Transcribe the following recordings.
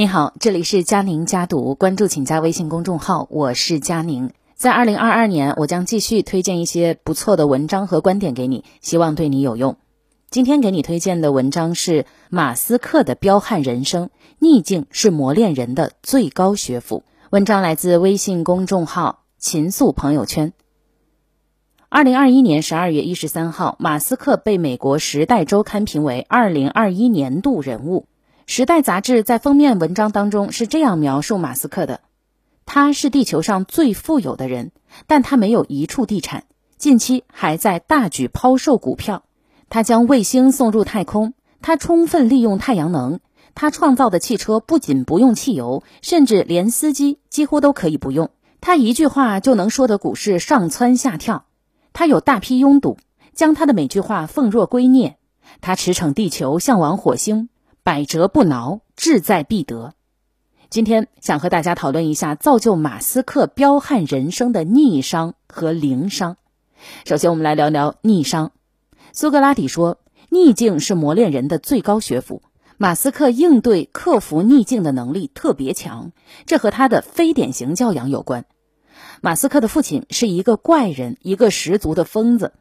你好，这里是佳宁家读，关注请加微信公众号，我是佳宁。在二零二二年，我将继续推荐一些不错的文章和观点给你，希望对你有用。今天给你推荐的文章是马斯克的彪悍人生，逆境是磨练人的最高学府。文章来自微信公众号秦素朋友圈。二零二一年十二月一十三号，马斯克被美国《时代周刊》评为二零二一年度人物。《时代》杂志在封面文章当中是这样描述马斯克的：他是地球上最富有的人，但他没有一处地产，近期还在大举抛售股票。他将卫星送入太空，他充分利用太阳能，他创造的汽车不仅不用汽油，甚至连司机几乎都可以不用。他一句话就能说得股市上蹿下跳，他有大批拥堵，将他的每句话奉若圭臬。他驰骋地球，向往火星。百折不挠，志在必得。今天想和大家讨论一下造就马斯克彪悍人生的逆商和零商。首先，我们来聊聊逆商。苏格拉底说：“逆境是磨练人的最高学府。”马斯克应对克服逆境的能力特别强，这和他的非典型教养有关。马斯克的父亲是一个怪人，一个十足的疯子。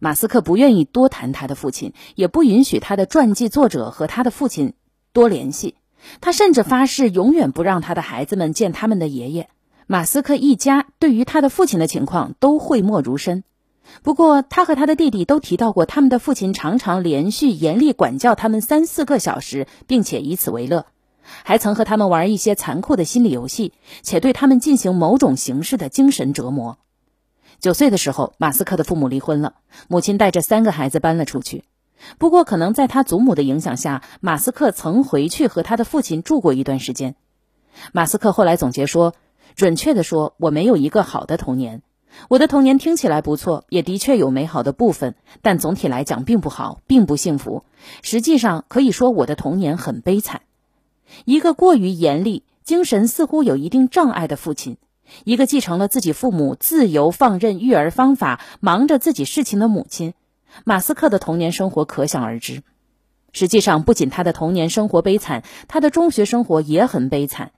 马斯克不愿意多谈他的父亲，也不允许他的传记作者和他的父亲多联系。他甚至发誓永远不让他的孩子们见他们的爷爷。马斯克一家对于他的父亲的情况都讳莫如深。不过，他和他的弟弟都提到过，他们的父亲常常连续严厉管教他们三四个小时，并且以此为乐，还曾和他们玩一些残酷的心理游戏，且对他们进行某种形式的精神折磨。九岁的时候，马斯克的父母离婚了，母亲带着三个孩子搬了出去。不过，可能在他祖母的影响下，马斯克曾回去和他的父亲住过一段时间。马斯克后来总结说：“准确的说，我没有一个好的童年。我的童年听起来不错，也的确有美好的部分，但总体来讲并不好，并不幸福。实际上，可以说我的童年很悲惨。一个过于严厉、精神似乎有一定障碍的父亲。”一个继承了自己父母自由放任育儿方法、忙着自己事情的母亲，马斯克的童年生活可想而知。实际上，不仅他的童年生活悲惨，他的中学生活也很悲惨。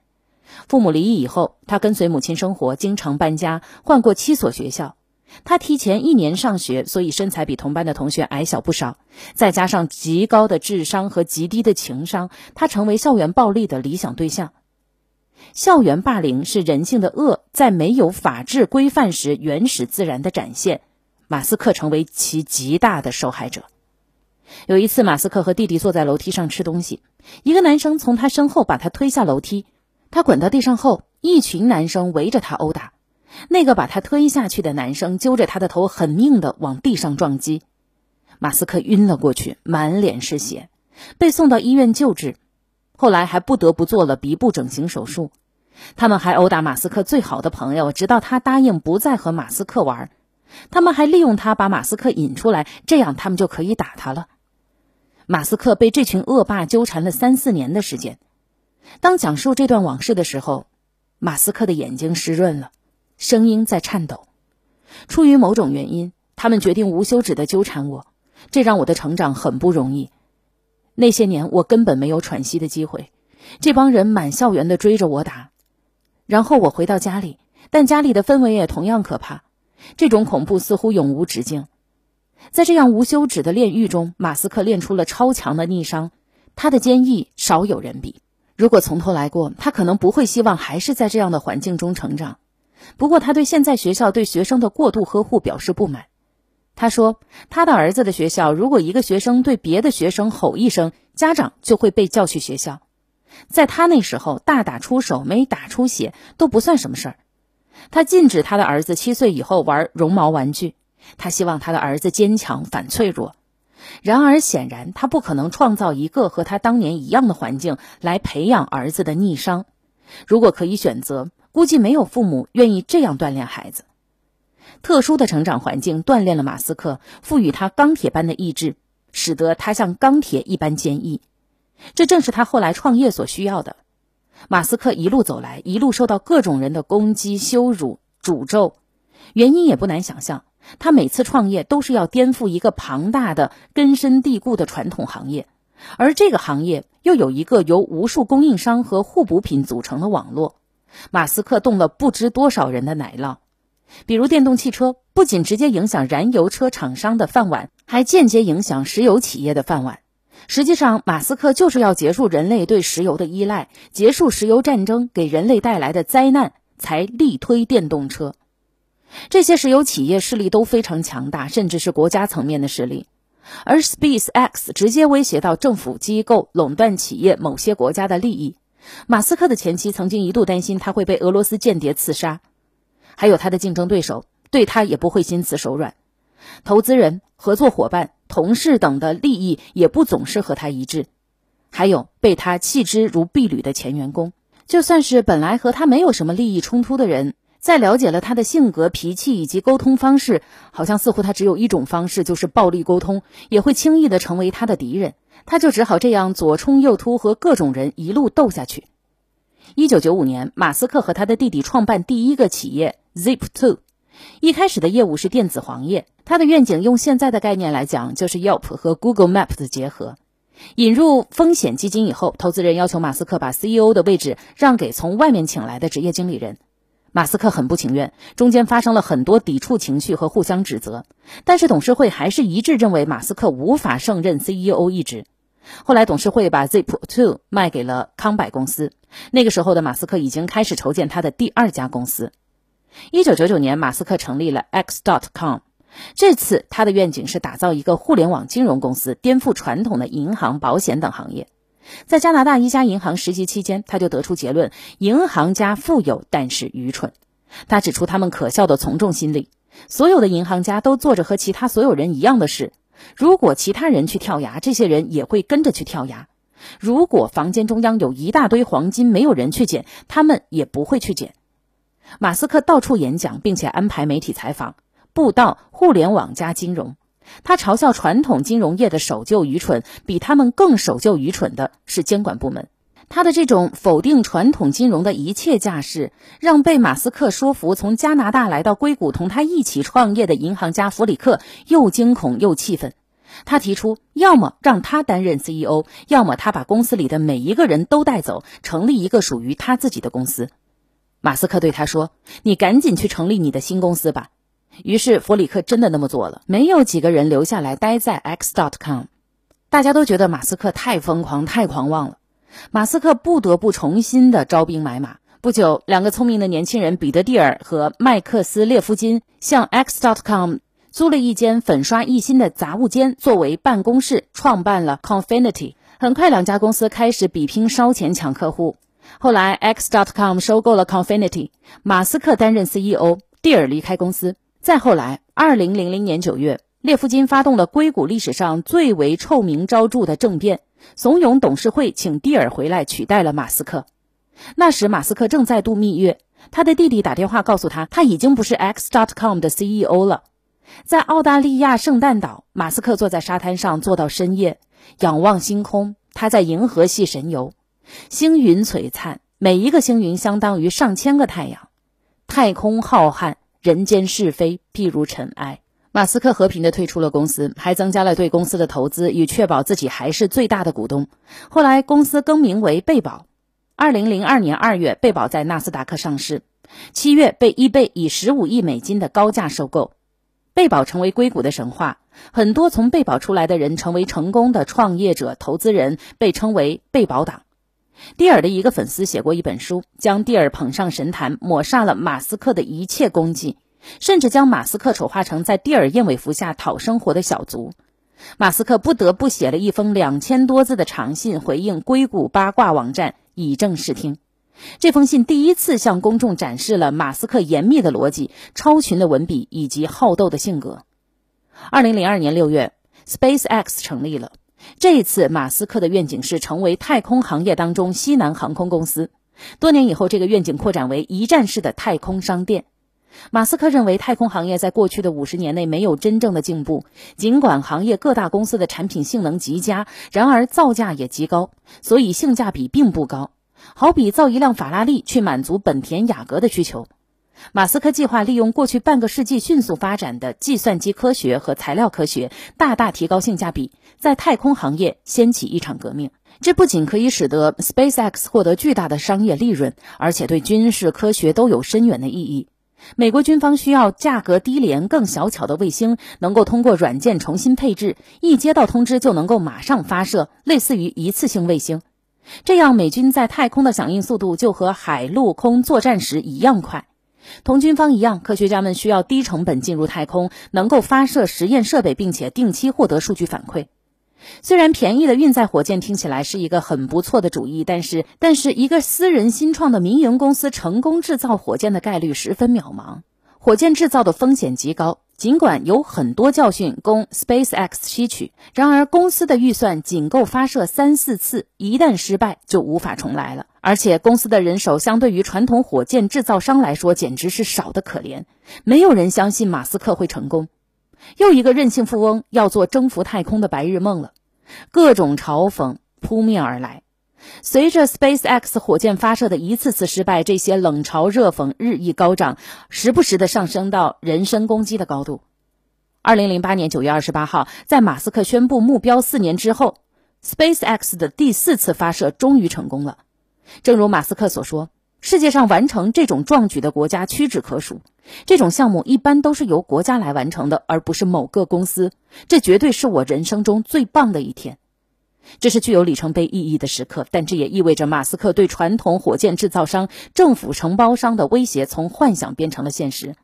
父母离异以后，他跟随母亲生活，经常搬家，换过七所学校。他提前一年上学，所以身材比同班的同学矮小不少。再加上极高的智商和极低的情商，他成为校园暴力的理想对象。校园霸凌是人性的恶在没有法治规范时原始自然的展现，马斯克成为其极大的受害者。有一次，马斯克和弟弟坐在楼梯上吃东西，一个男生从他身后把他推下楼梯，他滚到地上后，一群男生围着他殴打。那个把他推下去的男生揪着他的头，狠命的往地上撞击，马斯克晕了过去，满脸是血，被送到医院救治。后来还不得不做了鼻部整形手术，他们还殴打马斯克最好的朋友，直到他答应不再和马斯克玩。他们还利用他把马斯克引出来，这样他们就可以打他了。马斯克被这群恶霸纠缠了三四年的时间。当讲述这段往事的时候，马斯克的眼睛湿润了，声音在颤抖。出于某种原因，他们决定无休止的纠缠我，这让我的成长很不容易。那些年，我根本没有喘息的机会。这帮人满校园的追着我打，然后我回到家里，但家里的氛围也同样可怕。这种恐怖似乎永无止境。在这样无休止的炼狱中，马斯克练出了超强的逆商。他的坚毅少有人比。如果从头来过，他可能不会希望还是在这样的环境中成长。不过，他对现在学校对学生的过度呵护表示不满。他说：“他的儿子的学校，如果一个学生对别的学生吼一声，家长就会被叫去学校。在他那时候，大打出手没打出血都不算什么事儿。他禁止他的儿子七岁以后玩绒毛玩具，他希望他的儿子坚强反脆弱。然而，显然他不可能创造一个和他当年一样的环境来培养儿子的逆商。如果可以选择，估计没有父母愿意这样锻炼孩子。”特殊的成长环境锻炼了马斯克，赋予他钢铁般的意志，使得他像钢铁一般坚毅。这正是他后来创业所需要的。马斯克一路走来，一路受到各种人的攻击、羞辱、诅咒，原因也不难想象。他每次创业都是要颠覆一个庞大的、根深蒂固的传统行业，而这个行业又有一个由无数供应商和互补品组成的网络。马斯克动了不知多少人的奶酪，比如电动汽车，不仅直接影响燃油车厂商的饭碗，还间接影响石油企业的饭碗。实际上，马斯克就是要结束人类对石油的依赖，结束石油战争给人类带来的灾难，才力推电动车。这些石油企业势力都非常强大，甚至是国家层面的势力。而 SpaceX 直接威胁到政府机构，垄断企业某些国家的利益。马斯克的前妻曾经一度担心他会被俄罗斯间谍刺杀，还有他的竞争对手对他也不会心慈手软，投资人、合作伙伴、同事等的利益也不总是和他一致，还有被他弃之如敝履的前员工，就算是本来和他没有什么利益冲突的人。在了解了他的性格、脾气以及沟通方式，好像似乎他只有一种方式，就是暴力沟通，也会轻易的成为他的敌人。他就只好这样左冲右突，和各种人一路斗下去。一九九五年，马斯克和他的弟弟创办第一个企业 Zip Two，一开始的业务是电子黄页。它的愿景用现在的概念来讲，就是 Yelp 和 Google Map 的结合。引入风险基金以后，投资人要求马斯克把 CEO 的位置让给从外面请来的职业经理人。马斯克很不情愿，中间发生了很多抵触情绪和互相指责，但是董事会还是一致认为马斯克无法胜任 CEO 一职。后来董事会把 Zip Two 卖给了康柏公司，那个时候的马斯克已经开始筹建他的第二家公司。一九九九年，马斯克成立了 X.com，这次他的愿景是打造一个互联网金融公司，颠覆传统的银行、保险等行业。在加拿大一家银行实习期间，他就得出结论：银行家富有，但是愚蠢。他指出他们可笑的从众心理。所有的银行家都做着和其他所有人一样的事。如果其他人去跳崖，这些人也会跟着去跳崖。如果房间中央有一大堆黄金，没有人去捡，他们也不会去捡。马斯克到处演讲，并且安排媒体采访，布道互联网加金融。他嘲笑传统金融业的守旧愚蠢，比他们更守旧愚蠢的是监管部门。他的这种否定传统金融的一切架势，让被马斯克说服从加拿大来到硅谷同他一起创业的银行家弗里克又惊恐又气愤。他提出，要么让他担任 CEO，要么他把公司里的每一个人都带走，成立一个属于他自己的公司。马斯克对他说：“你赶紧去成立你的新公司吧。”于是弗里克真的那么做了，没有几个人留下来待在 X.com，大家都觉得马斯克太疯狂、太狂妄了。马斯克不得不重新的招兵买马。不久，两个聪明的年轻人彼得蒂尔和麦克斯列夫金向 X.com 租了一间粉刷一新的杂物间作为办公室，创办了 Confinity。很快，两家公司开始比拼烧钱抢客户。后来，X.com 收购了 Confinity，马斯克担任 CEO，蒂尔离开公司。再后来，二零零零年九月，列夫金发动了硅谷历史上最为臭名昭著的政变，怂恿董事会请蒂尔回来取代了马斯克。那时，马斯克正在度蜜月，他的弟弟打电话告诉他，他已经不是 X.com 的 CEO 了。在澳大利亚圣诞岛，马斯克坐在沙滩上坐到深夜，仰望星空，他在银河系神游，星云璀璨，每一个星云相当于上千个太阳，太空浩瀚。人间是非，譬如尘埃。马斯克和平的退出了公司，还增加了对公司的投资，以确保自己还是最大的股东。后来，公司更名为贝宝。二零零二年二月，贝宝在纳斯达克上市。七月，被 eBay 以十五亿美金的高价收购。贝宝成为硅谷的神话，很多从贝宝出来的人成为成功的创业者、投资人，被称为贝宝党。蒂尔的一个粉丝写过一本书，将蒂尔捧上神坛，抹杀了马斯克的一切功绩，甚至将马斯克丑化成在蒂尔燕尾服下讨生活的小卒。马斯克不得不写了一封两千多字的长信回应硅谷八卦网站，以正视听。这封信第一次向公众展示了马斯克严密的逻辑、超群的文笔以及好斗的性格。二零零二年六月，SpaceX 成立了。这一次，马斯克的愿景是成为太空行业当中西南航空公司。多年以后，这个愿景扩展为一站式的太空商店。马斯克认为，太空行业在过去的五十年内没有真正的进步。尽管行业各大公司的产品性能极佳，然而造价也极高，所以性价比并不高。好比造一辆法拉利去满足本田雅阁的需求。马斯克计划利用过去半个世纪迅速发展的计算机科学和材料科学，大大提高性价比，在太空行业掀起一场革命。这不仅可以使得 SpaceX 获得巨大的商业利润，而且对军事科学都有深远的意义。美国军方需要价格低廉、更小巧的卫星，能够通过软件重新配置，一接到通知就能够马上发射，类似于一次性卫星。这样，美军在太空的响应速度就和海陆空作战时一样快。同军方一样，科学家们需要低成本进入太空，能够发射实验设备，并且定期获得数据反馈。虽然便宜的运载火箭听起来是一个很不错的主意，但是，但是一个私人新创的民营公司成功制造火箭的概率十分渺茫。火箭制造的风险极高，尽管有很多教训供 SpaceX 吸取，然而公司的预算仅够发射三四次，一旦失败就无法重来了。而且公司的人手相对于传统火箭制造商来说，简直是少得可怜。没有人相信马斯克会成功。又一个任性富翁要做征服太空的白日梦了，各种嘲讽扑面而来。随着 SpaceX 火箭发射的一次次失败，这些冷嘲热讽日益高涨，时不时的上升到人身攻击的高度。二零零八年九月二十八号，在马斯克宣布目标四年之后，SpaceX 的第四次发射终于成功了。正如马斯克所说，世界上完成这种壮举的国家屈指可数。这种项目一般都是由国家来完成的，而不是某个公司。这绝对是我人生中最棒的一天。这是具有里程碑意义的时刻，但这也意味着马斯克对传统火箭制造商、政府承包商的威胁从幻想变成了现实。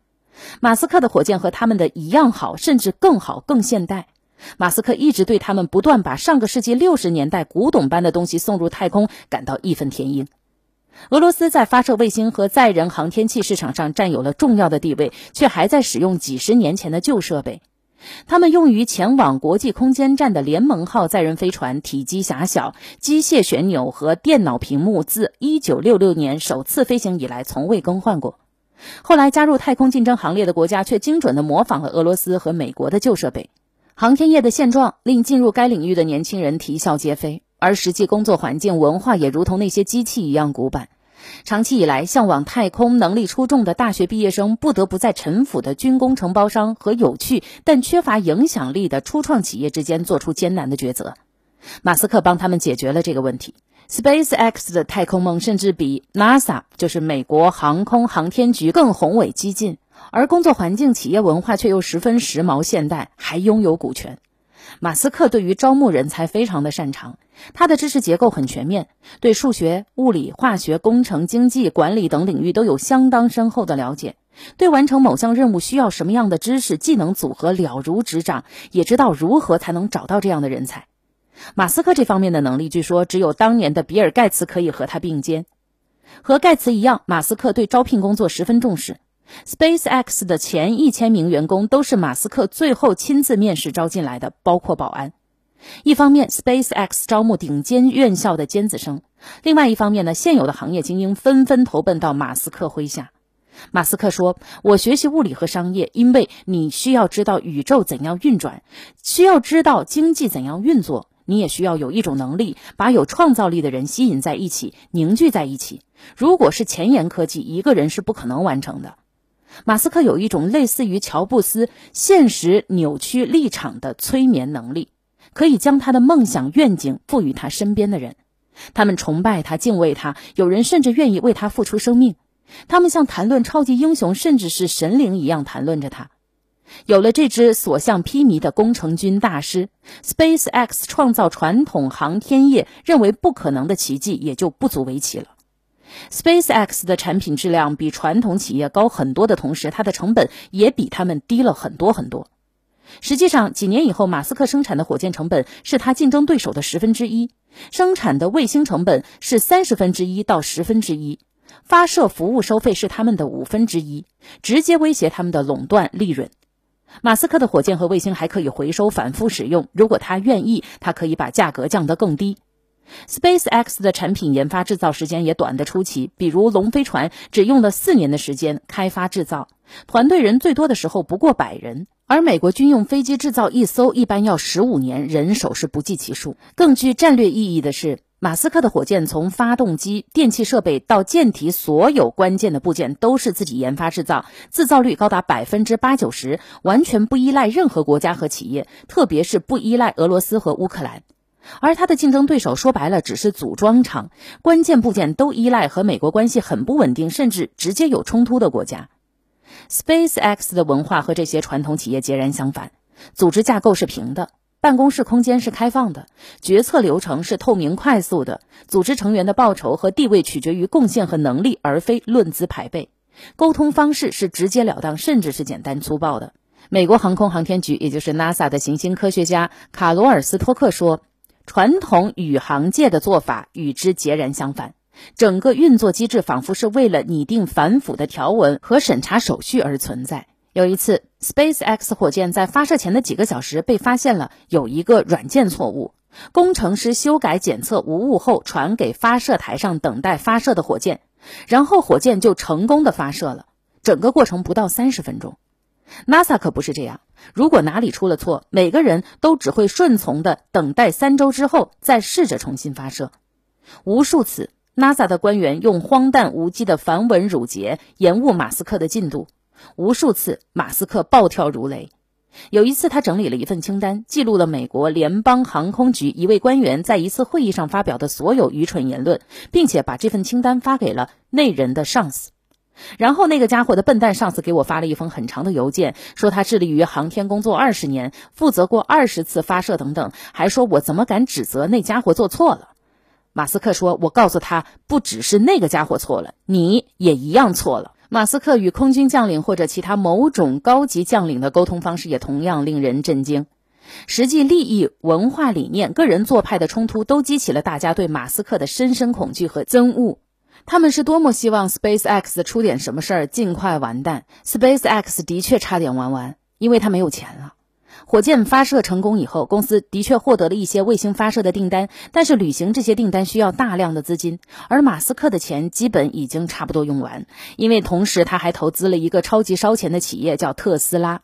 马斯克的火箭和他们的一样好，甚至更好、更现代。马斯克一直对他们不断把上个世纪六十年代古董般的东西送入太空感到义愤填膺。俄罗斯在发射卫星和载人航天器市场上占有了重要的地位，却还在使用几十年前的旧设备。他们用于前往国际空间站的联盟号载人飞船体积狭小，机械旋钮和电脑屏幕自1966年首次飞行以来从未更换过。后来加入太空竞争行列的国家却精准地模仿了俄罗斯和美国的旧设备。航天业的现状令进入该领域的年轻人啼笑皆非。而实际工作环境、文化也如同那些机器一样古板。长期以来，向往太空、能力出众的大学毕业生不得不在陈腐的军工承包商和有趣但缺乏影响力的初创企业之间做出艰难的抉择。马斯克帮他们解决了这个问题。SpaceX 的太空梦甚至比 NASA，就是美国航空航天局更宏伟激进，而工作环境、企业文化却又十分时髦现代，还拥有股权。马斯克对于招募人才非常的擅长。他的知识结构很全面，对数学、物理、化学、工程、经济、管理等领域都有相当深厚的了解，对完成某项任务需要什么样的知识技能组合了如指掌，也知道如何才能找到这样的人才。马斯克这方面的能力，据说只有当年的比尔·盖茨可以和他并肩。和盖茨一样，马斯克对招聘工作十分重视。SpaceX 的前一千名员工都是马斯克最后亲自面试招进来的，包括保安。一方面，SpaceX 招募顶尖院校的尖子生；另外一方面呢，现有的行业精英纷纷投奔到马斯克麾下。马斯克说：“我学习物理和商业，因为你需要知道宇宙怎样运转，需要知道经济怎样运作。你也需要有一种能力，把有创造力的人吸引在一起，凝聚在一起。如果是前沿科技，一个人是不可能完成的。”马斯克有一种类似于乔布斯现实扭曲立场的催眠能力。可以将他的梦想愿景赋予他身边的人，他们崇拜他，敬畏他，有人甚至愿意为他付出生命。他们像谈论超级英雄，甚至是神灵一样谈论着他。有了这支所向披靡的工程军大师，SpaceX 创造传统航天业认为不可能的奇迹也就不足为奇了。SpaceX 的产品质量比传统企业高很多的同时，它的成本也比他们低了很多很多。实际上，几年以后，马斯克生产的火箭成本是他竞争对手的十分之一，生产的卫星成本是三十分之一到十分之一，发射服务收费是他们的五分之一，直接威胁他们的垄断利润。马斯克的火箭和卫星还可以回收反复使用，如果他愿意，他可以把价格降得更低。SpaceX 的产品研发制造时间也短得出奇，比如龙飞船只用了四年的时间开发制造，团队人最多的时候不过百人。而美国军用飞机制造一艘一般要十五年，人手是不计其数。更具战略意义的是马斯克的火箭从发动机、电气设备到舰体，所有关键的部件都是自己研发制造，制造率高达百分之八九十，完全不依赖任何国家和企业，特别是不依赖俄罗斯和乌克兰。而他的竞争对手说白了只是组装厂，关键部件都依赖和美国关系很不稳定，甚至直接有冲突的国家。SpaceX 的文化和这些传统企业截然相反，组织架构是平的。办公室空间是开放的，决策流程是透明快速的，组织成员的报酬和地位取决于贡献和能力，而非论资排辈。沟通方式是直截了当，甚至是简单粗暴的。美国航空航天局，也就是 NASA 的行星科学家卡罗尔斯托克说：“传统宇航界的做法与之截然相反，整个运作机制仿佛是为了拟定反腐的条文和审查手续而存在。”有一次，SpaceX 火箭在发射前的几个小时被发现了有一个软件错误，工程师修改检测无误后传给发射台上等待发射的火箭，然后火箭就成功的发射了，整个过程不到三十分钟。NASA 可不是这样，如果哪里出了错，每个人都只会顺从的等待三周之后再试着重新发射。无数次，NASA 的官员用荒诞无稽的繁文缛节延误马斯克的进度。无数次，马斯克暴跳如雷。有一次，他整理了一份清单，记录了美国联邦航空局一位官员在一次会议上发表的所有愚蠢言论，并且把这份清单发给了那人的上司。然后，那个家伙的笨蛋上司给我发了一封很长的邮件，说他致力于航天工作二十年，负责过二十次发射等等，还说我怎么敢指责那家伙做错了。马斯克说：“我告诉他，不只是那个家伙错了，你也一样错了。”马斯克与空军将领或者其他某种高级将领的沟通方式也同样令人震惊。实际利益、文化理念、个人做派的冲突都激起了大家对马斯克的深深恐惧和憎恶。他们是多么希望 SpaceX 出点什么事儿，尽快完蛋。SpaceX 的确差点玩完，因为他没有钱了。火箭发射成功以后，公司的确获得了一些卫星发射的订单，但是履行这些订单需要大量的资金，而马斯克的钱基本已经差不多用完，因为同时他还投资了一个超级烧钱的企业，叫特斯拉。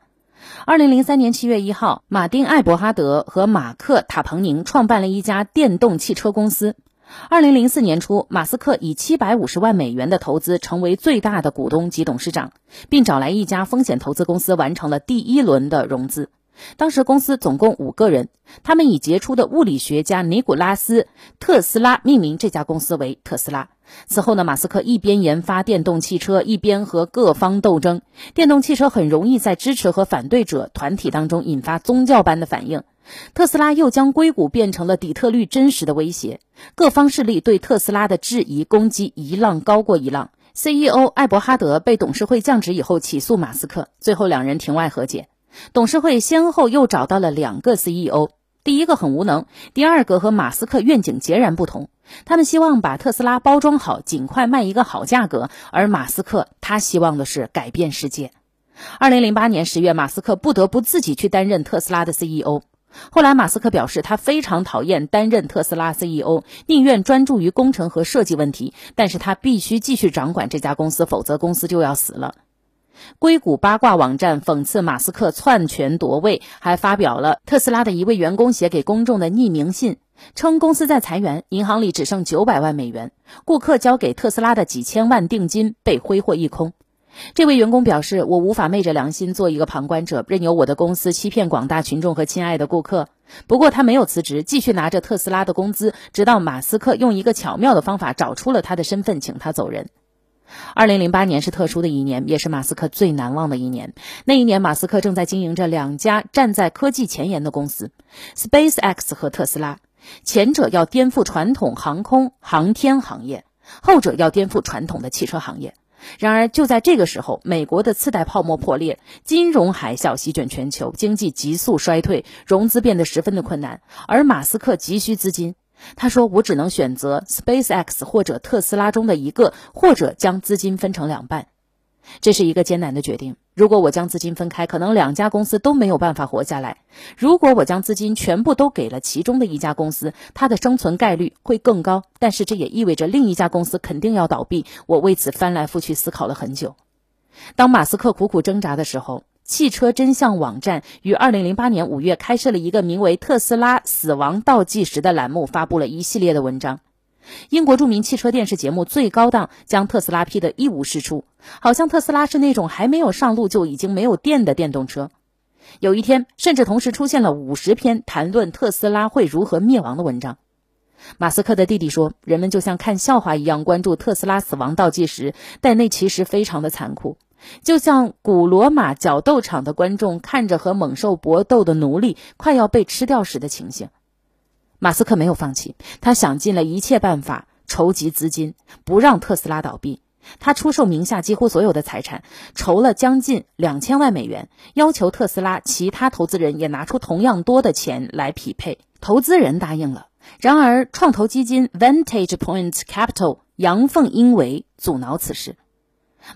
二零零三年七月一号，马丁·艾伯哈德和马克·塔彭宁创办了一家电动汽车公司。二零零四年初，马斯克以七百五十万美元的投资成为最大的股东及董事长，并找来一家风险投资公司完成了第一轮的融资。当时公司总共五个人，他们以杰出的物理学家尼古拉斯·特斯拉命名这家公司为特斯拉。此后呢，马斯克一边研发电动汽车，一边和各方斗争。电动汽车很容易在支持和反对者团体当中引发宗教般的反应。特斯拉又将硅谷变成了底特律真实的威胁。各方势力对特斯拉的质疑攻击一浪高过一浪。CEO 艾伯哈德被董事会降职以后起诉马斯克，最后两人庭外和解。董事会先后又找到了两个 CEO，第一个很无能，第二个和马斯克愿景截然不同。他们希望把特斯拉包装好，尽快卖一个好价格，而马斯克他希望的是改变世界。二零零八年十月，马斯克不得不自己去担任特斯拉的 CEO。后来，马斯克表示他非常讨厌担任特斯拉 CEO，宁愿专注于工程和设计问题，但是他必须继续掌管这家公司，否则公司就要死了。硅谷八卦网站讽刺马斯克篡权夺位，还发表了特斯拉的一位员工写给公众的匿名信，称公司在裁员，银行里只剩九百万美元，顾客交给特斯拉的几千万定金被挥霍一空。这位员工表示：“我无法昧着良心做一个旁观者，任由我的公司欺骗广大群众和亲爱的顾客。”不过他没有辞职，继续拿着特斯拉的工资，直到马斯克用一个巧妙的方法找出了他的身份，请他走人。二零零八年是特殊的一年，也是马斯克最难忘的一年。那一年，马斯克正在经营着两家站在科技前沿的公司，SpaceX 和特斯拉。前者要颠覆传统航空航天行业，后者要颠覆传统的汽车行业。然而，就在这个时候，美国的次贷泡沫破裂，金融海啸席卷全球，经济急速衰退，融资变得十分的困难，而马斯克急需资金。他说：“我只能选择 SpaceX 或者特斯拉中的一个，或者将资金分成两半。这是一个艰难的决定。如果我将资金分开，可能两家公司都没有办法活下来；如果我将资金全部都给了其中的一家公司，它的生存概率会更高。但是这也意味着另一家公司肯定要倒闭。我为此翻来覆去思考了很久。当马斯克苦苦挣扎的时候，汽车真相网站于二零零八年五月开设了一个名为“特斯拉死亡倒计时”的栏目，发布了一系列的文章。英国著名汽车电视节目《最高档》将特斯拉批得一无是处，好像特斯拉是那种还没有上路就已经没有电的电动车。有一天，甚至同时出现了五十篇谈论特斯拉会如何灭亡的文章。马斯克的弟弟说：“人们就像看笑话一样关注特斯拉死亡倒计时，但那其实非常的残酷，就像古罗马角斗场的观众看着和猛兽搏斗的奴隶快要被吃掉时的情形。”马斯克没有放弃，他想尽了一切办法筹集资金，不让特斯拉倒闭。他出售名下几乎所有的财产，筹了将近两千万美元，要求特斯拉其他投资人也拿出同样多的钱来匹配。投资人答应了。然而，创投基金 Vantage Point Capital 阳奉阴违，阻挠此事。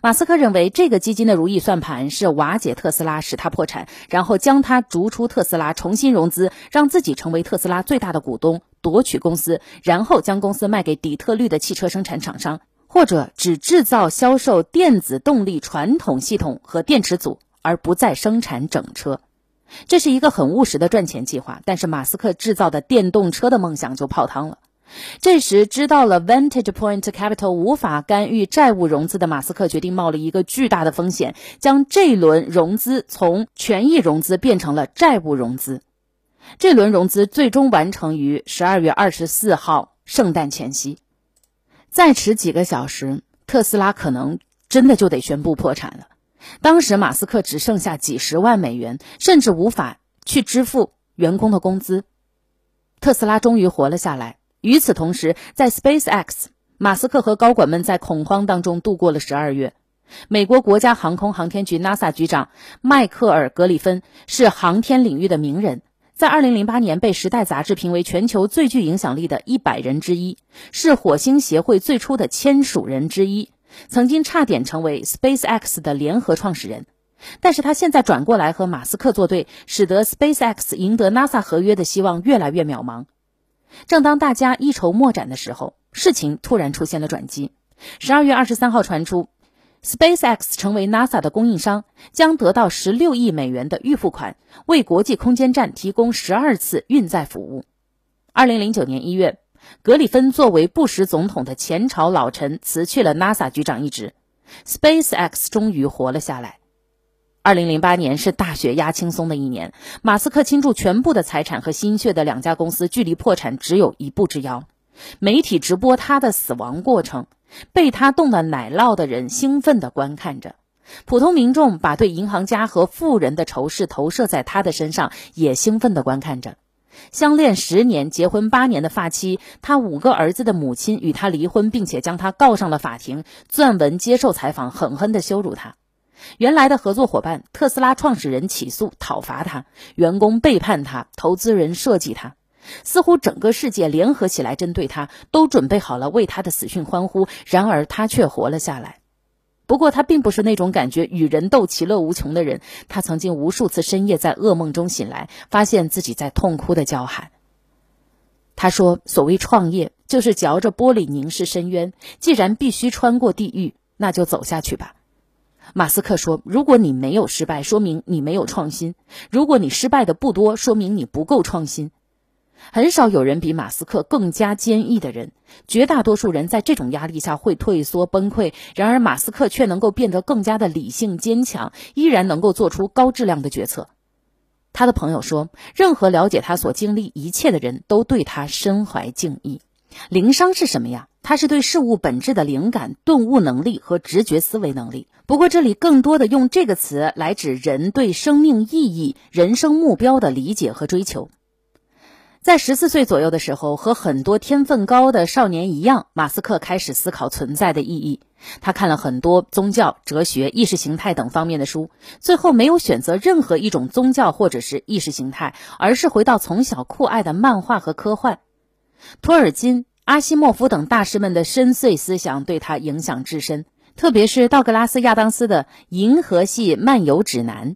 马斯克认为，这个基金的如意算盘是瓦解特斯拉，使他破产，然后将他逐出特斯拉，重新融资，让自己成为特斯拉最大的股东，夺取公司，然后将公司卖给底特律的汽车生产厂商，或者只制造、销售电子动力传统系统和电池组，而不再生产整车。这是一个很务实的赚钱计划，但是马斯克制造的电动车的梦想就泡汤了。这时，知道了 Vantage Point Capital 无法干预债务融资的马斯克，决定冒了一个巨大的风险，将这轮融资从权益融资变成了债务融资。这轮融资最终完成于十二月二十四号圣诞前夕。再迟几个小时，特斯拉可能真的就得宣布破产了。当时马斯克只剩下几十万美元，甚至无法去支付员工的工资。特斯拉终于活了下来。与此同时，在 SpaceX，马斯克和高管们在恐慌当中度过了十二月。美国国家航空航天局 NASA 局长迈克尔·格里芬是航天领域的名人，在2008年被《时代》杂志评为全球最具影响力的一百人之一，是火星协会最初的签署人之一。曾经差点成为 SpaceX 的联合创始人，但是他现在转过来和马斯克作对，使得 SpaceX 赢得 NASA 合约的希望越来越渺茫。正当大家一筹莫展的时候，事情突然出现了转机。十二月二十三号传出，SpaceX 成为 NASA 的供应商，将得到十六亿美元的预付款，为国际空间站提供十二次运载服务。二零零九年一月。格里芬作为布什总统的前朝老臣，辞去了 NASA 局长一职，SpaceX 终于活了下来。二零零八年是大雪压青松的一年，马斯克倾注全部的财产和心血的两家公司，距离破产只有一步之遥。媒体直播他的死亡过程，被他冻了奶酪的人兴奋地观看着，普通民众把对银行家和富人的仇视投射在他的身上，也兴奋地观看着。相恋十年、结婚八年的发妻，他五个儿子的母亲与他离婚，并且将他告上了法庭。撰文接受采访，狠狠地羞辱他。原来的合作伙伴特斯拉创始人起诉讨伐他，员工背叛他，投资人设计他，似乎整个世界联合起来针对他，都准备好了为他的死讯欢呼。然而他却活了下来。不过他并不是那种感觉与人斗其乐无穷的人。他曾经无数次深夜在噩梦中醒来，发现自己在痛哭的叫喊。他说：“所谓创业，就是嚼着玻璃凝视深渊。既然必须穿过地狱，那就走下去吧。”马斯克说：“如果你没有失败，说明你没有创新；如果你失败的不多，说明你不够创新。”很少有人比马斯克更加坚毅的人，绝大多数人在这种压力下会退缩崩溃，然而马斯克却能够变得更加的理性坚强，依然能够做出高质量的决策。他的朋友说，任何了解他所经历一切的人都对他深怀敬意。灵商是什么呀？它是对事物本质的灵感、顿悟能力和直觉思维能力。不过这里更多的用这个词来指人对生命意义、人生目标的理解和追求。在十四岁左右的时候，和很多天分高的少年一样，马斯克开始思考存在的意义。他看了很多宗教、哲学、意识形态等方面的书，最后没有选择任何一种宗教或者是意识形态，而是回到从小酷爱的漫画和科幻。托尔金、阿西莫夫等大师们的深邃思想对他影响至深，特别是道格拉斯·亚当斯的《银河系漫游指南》。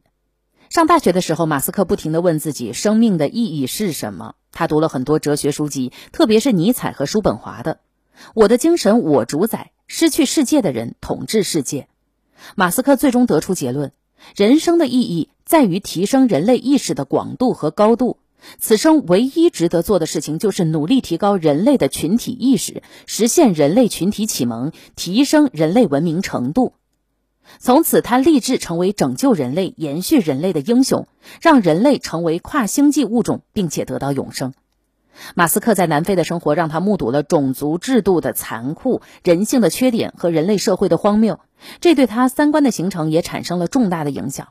上大学的时候，马斯克不停地问自己：生命的意义是什么？他读了很多哲学书籍，特别是尼采和叔本华的《我的精神我主宰》，失去世界的人统治世界。马斯克最终得出结论：人生的意义在于提升人类意识的广度和高度。此生唯一值得做的事情，就是努力提高人类的群体意识，实现人类群体启蒙，提升人类文明程度。从此，他立志成为拯救人类、延续人类的英雄，让人类成为跨星际物种，并且得到永生。马斯克在南非的生活，让他目睹了种族制度的残酷、人性的缺点和人类社会的荒谬，这对他三观的形成也产生了重大的影响。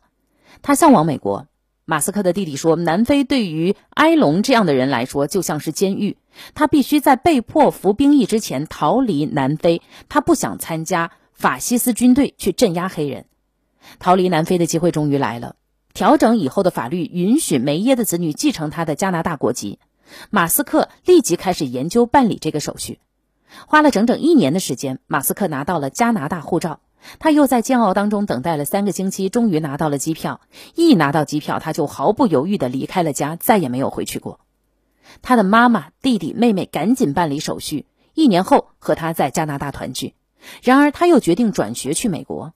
他向往美国。马斯克的弟弟说：“南非对于埃隆这样的人来说，就像是监狱。他必须在被迫服兵役之前逃离南非。他不想参加法西斯军队去镇压黑人。逃离南非的机会终于来了。调整以后的法律允许梅耶的子女继承他的加拿大国籍。马斯克立即开始研究办理这个手续，花了整整一年的时间，马斯克拿到了加拿大护照。”他又在煎熬当中等待了三个星期，终于拿到了机票。一拿到机票，他就毫不犹豫地离开了家，再也没有回去过。他的妈妈、弟弟、妹妹赶紧办理手续，一年后和他在加拿大团聚。然而，他又决定转学去美国。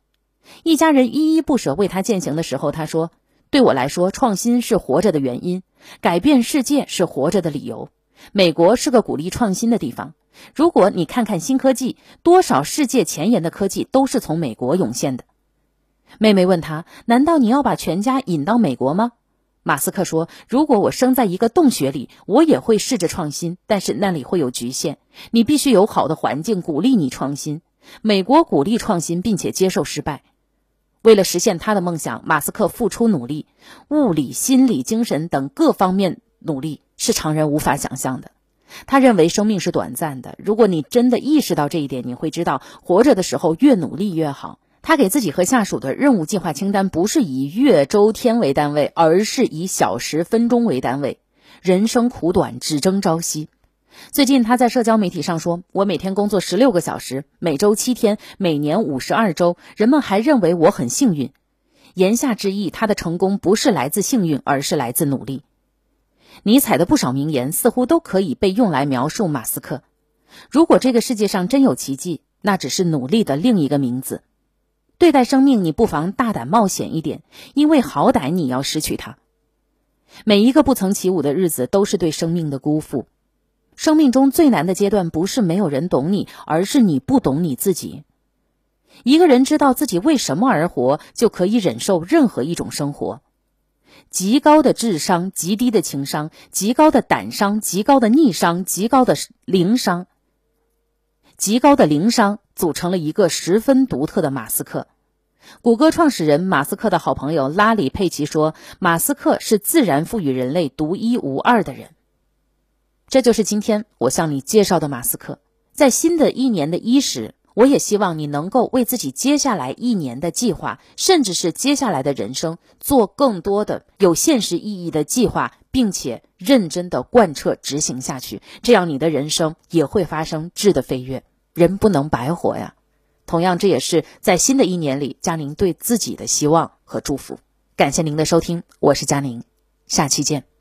一家人依依不舍为他践行的时候，他说：“对我来说，创新是活着的原因，改变世界是活着的理由。美国是个鼓励创新的地方。”如果你看看新科技，多少世界前沿的科技都是从美国涌现的。妹妹问他：“难道你要把全家引到美国吗？”马斯克说：“如果我生在一个洞穴里，我也会试着创新，但是那里会有局限。你必须有好的环境鼓励你创新。美国鼓励创新，并且接受失败。为了实现他的梦想，马斯克付出努力，物理、心理、精神等各方面努力是常人无法想象的。”他认为生命是短暂的。如果你真的意识到这一点，你会知道活着的时候越努力越好。他给自己和下属的任务计划清单不是以月、周、天为单位，而是以小时、分钟为单位。人生苦短，只争朝夕。最近他在社交媒体上说：“我每天工作十六个小时，每周七天，每年五十二周。人们还认为我很幸运。”言下之意，他的成功不是来自幸运，而是来自努力。尼采的不少名言似乎都可以被用来描述马斯克。如果这个世界上真有奇迹，那只是努力的另一个名字。对待生命，你不妨大胆冒险一点，因为好歹你要失去它。每一个不曾起舞的日子，都是对生命的辜负。生命中最难的阶段，不是没有人懂你，而是你不懂你自己。一个人知道自己为什么而活，就可以忍受任何一种生活。极高的智商，极低的情商，极高的胆商，极高的逆商，极高的灵商，极高的灵商，组成了一个十分独特的马斯克。谷歌创始人马斯克的好朋友拉里·佩奇说：“马斯克是自然赋予人类独一无二的人。”这就是今天我向你介绍的马斯克。在新的一年的伊始。我也希望你能够为自己接下来一年的计划，甚至是接下来的人生，做更多的有现实意义的计划，并且认真的贯彻执行下去。这样你的人生也会发生质的飞跃。人不能白活呀！同样，这也是在新的一年里佳宁对自己的希望和祝福。感谢您的收听，我是佳宁，下期见。